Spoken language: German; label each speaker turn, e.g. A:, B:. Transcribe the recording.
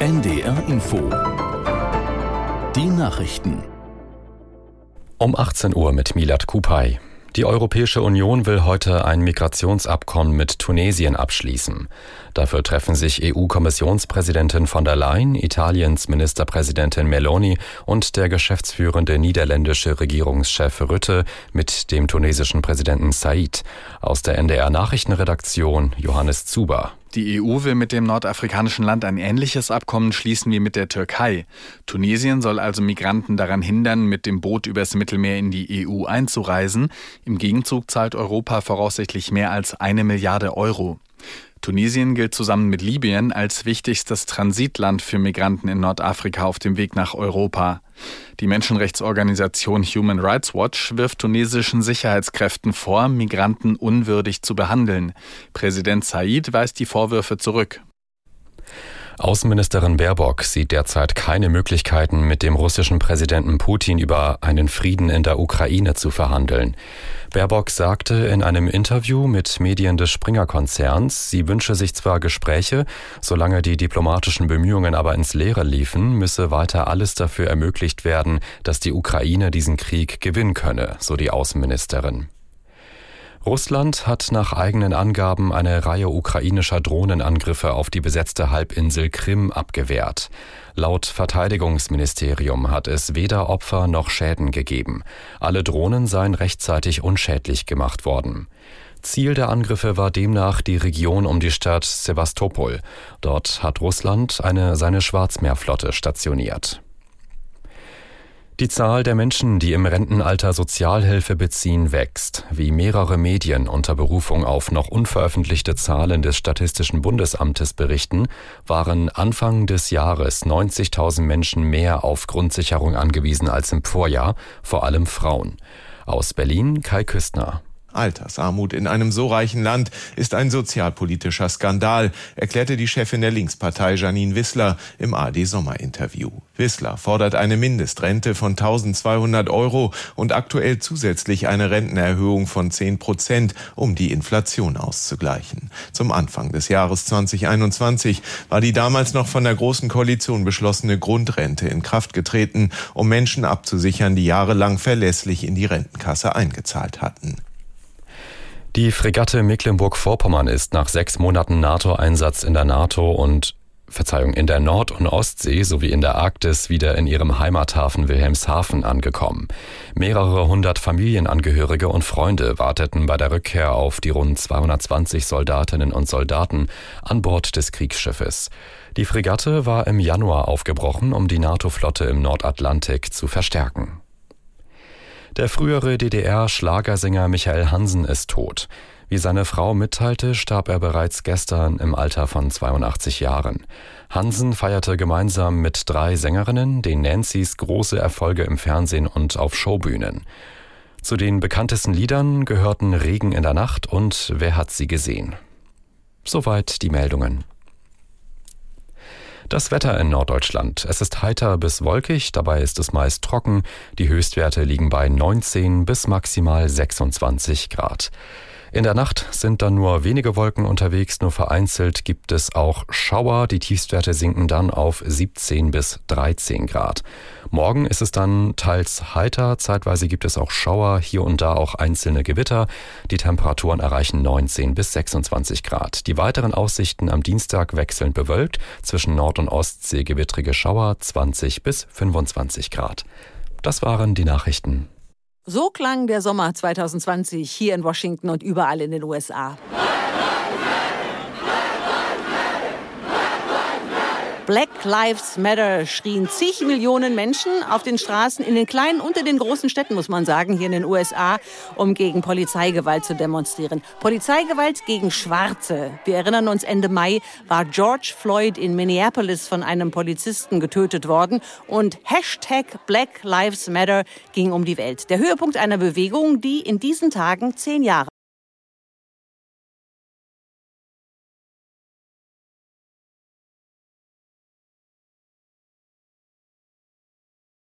A: NDR Info. Die Nachrichten.
B: Um 18 Uhr mit Milad Kupay. Die Europäische Union will heute ein Migrationsabkommen mit Tunesien abschließen. Dafür treffen sich EU-Kommissionspräsidentin von der Leyen, Italiens Ministerpräsidentin Meloni und der geschäftsführende niederländische Regierungschef Rütte mit dem tunesischen Präsidenten Said. Aus der NDR Nachrichtenredaktion Johannes Zuber.
C: Die EU will mit dem nordafrikanischen Land ein ähnliches Abkommen schließen wie mit der Türkei. Tunesien soll also Migranten daran hindern, mit dem Boot übers Mittelmeer in die EU einzureisen. Im Gegenzug zahlt Europa voraussichtlich mehr als eine Milliarde Euro. Tunesien gilt zusammen mit Libyen als wichtigstes Transitland für Migranten in Nordafrika auf dem Weg nach Europa. Die Menschenrechtsorganisation Human Rights Watch wirft tunesischen Sicherheitskräften vor, Migranten unwürdig zu behandeln. Präsident Said weist die Vorwürfe zurück.
B: Außenministerin Baerbock sieht derzeit keine Möglichkeiten, mit dem russischen Präsidenten Putin über einen Frieden in der Ukraine zu verhandeln. Baerbock sagte in einem Interview mit Medien des Springer-Konzerns, sie wünsche sich zwar Gespräche, solange die diplomatischen Bemühungen aber ins Leere liefen, müsse weiter alles dafür ermöglicht werden, dass die Ukraine diesen Krieg gewinnen könne, so die Außenministerin. Russland hat nach eigenen Angaben eine Reihe ukrainischer Drohnenangriffe auf die besetzte Halbinsel Krim abgewehrt. Laut Verteidigungsministerium hat es weder Opfer noch Schäden gegeben. Alle Drohnen seien rechtzeitig unschädlich gemacht worden. Ziel der Angriffe war demnach die Region um die Stadt Sevastopol. Dort hat Russland eine, seine Schwarzmeerflotte stationiert. Die Zahl der Menschen, die im Rentenalter Sozialhilfe beziehen, wächst. Wie mehrere Medien unter Berufung auf noch unveröffentlichte Zahlen des Statistischen Bundesamtes berichten, waren Anfang des Jahres 90.000 Menschen mehr auf Grundsicherung angewiesen als im Vorjahr, vor allem Frauen. Aus Berlin Kai Küstner.
D: Altersarmut in einem so reichen Land ist ein sozialpolitischer Skandal, erklärte die Chefin der Linkspartei Janine Wissler im AD-Sommerinterview. Wissler fordert eine Mindestrente von 1200 Euro und aktuell zusätzlich eine Rentenerhöhung von 10 Prozent, um die Inflation auszugleichen. Zum Anfang des Jahres 2021 war die damals noch von der Großen Koalition beschlossene Grundrente in Kraft getreten, um Menschen abzusichern, die jahrelang verlässlich in die Rentenkasse eingezahlt hatten.
B: Die Fregatte Mecklenburg-Vorpommern ist nach sechs Monaten NATO-Einsatz in der NATO und Verzeihung, in der Nord- und Ostsee sowie in der Arktis wieder in ihrem Heimathafen Wilhelmshaven angekommen. Mehrere hundert Familienangehörige und Freunde warteten bei der Rückkehr auf die rund 220 Soldatinnen und Soldaten an Bord des Kriegsschiffes. Die Fregatte war im Januar aufgebrochen, um die NATO-Flotte im Nordatlantik zu verstärken. Der frühere DDR-Schlagersänger Michael Hansen ist tot. Wie seine Frau mitteilte, starb er bereits gestern im Alter von 82 Jahren. Hansen feierte gemeinsam mit drei Sängerinnen den Nancy's große Erfolge im Fernsehen und auf Showbühnen. Zu den bekanntesten Liedern gehörten Regen in der Nacht und Wer hat sie gesehen? Soweit die Meldungen. Das Wetter in Norddeutschland. Es ist heiter bis wolkig, dabei ist es meist trocken. Die Höchstwerte liegen bei 19 bis maximal 26 Grad. In der Nacht sind dann nur wenige Wolken unterwegs, nur vereinzelt gibt es auch Schauer. Die Tiefstwerte sinken dann auf 17 bis 13 Grad. Morgen ist es dann teils heiter, zeitweise gibt es auch Schauer, hier und da auch einzelne Gewitter. Die Temperaturen erreichen 19 bis 26 Grad. Die weiteren Aussichten am Dienstag wechselnd bewölkt, zwischen Nord- und Ostsee gewittrige Schauer 20 bis 25 Grad. Das waren die Nachrichten.
E: So klang der Sommer 2020 hier in Washington und überall in den USA. Black Lives Matter schrien zig Millionen Menschen auf den Straßen in den kleinen und in den großen Städten, muss man sagen, hier in den USA, um gegen Polizeigewalt zu demonstrieren. Polizeigewalt gegen Schwarze. Wir erinnern uns, Ende Mai war George Floyd in Minneapolis von einem Polizisten getötet worden und Hashtag Black Lives Matter ging um die Welt. Der Höhepunkt einer Bewegung, die in diesen Tagen zehn Jahre